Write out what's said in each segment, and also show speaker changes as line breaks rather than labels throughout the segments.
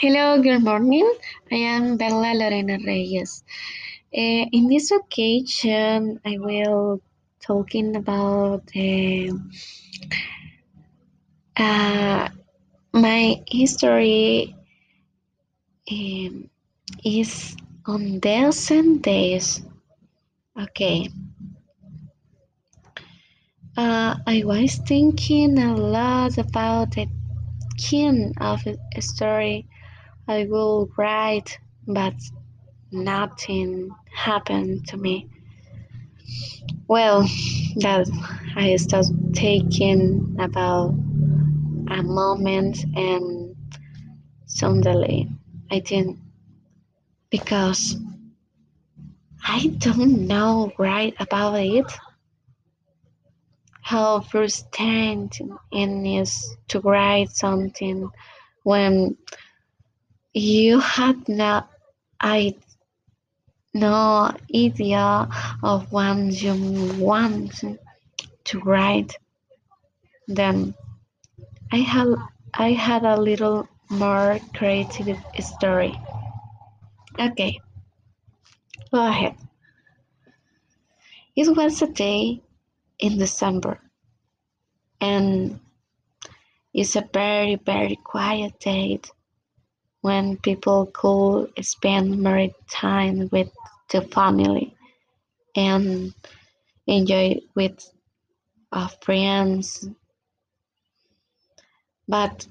Hello, good morning. I am Bella Lorena Reyes. Uh, in this occasion, I will talking about uh, uh, my history um, is on dozen days. Okay. Uh, I was thinking a lot about the kind of a story I will write, but nothing happened to me. Well, that I started thinking about a moment and suddenly I think because I don't know right about it how frustrating it is to write something when you had no I no idea of what you want to write. Then I had I had a little more creative story. Okay, go ahead. It was a day in December and it's a very very quiet day when people could spend more time with the family and enjoy with uh, friends. But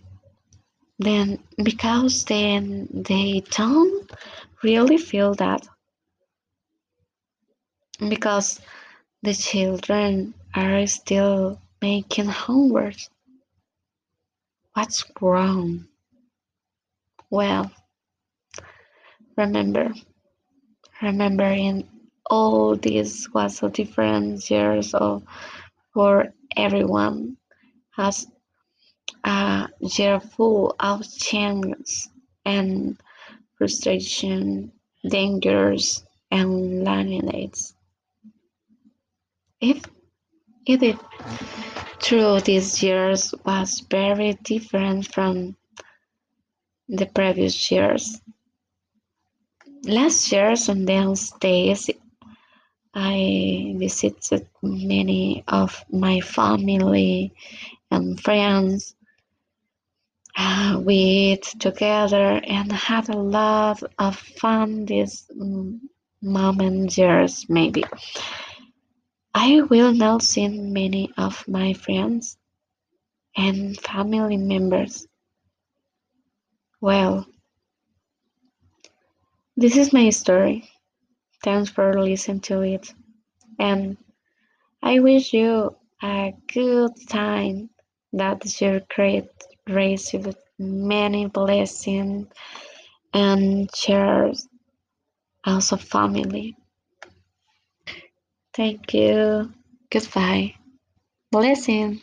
then because then they don't really feel that because the children are still making homework. What's wrong well remember remembering all this was a different years of for everyone has a year full of changes and frustration, dangers, and aids. If it is true these years was very different from the previous years. Last year on days I visited many of my family and friends. Uh, we ate together and had a lot of fun these mm, moment years maybe. I will now see many of my friends and family members. Well, this is my story. Thanks for listening to it. And I wish you a good time that your great race with many blessings and shares also family. Thank you. Goodbye. Blessing.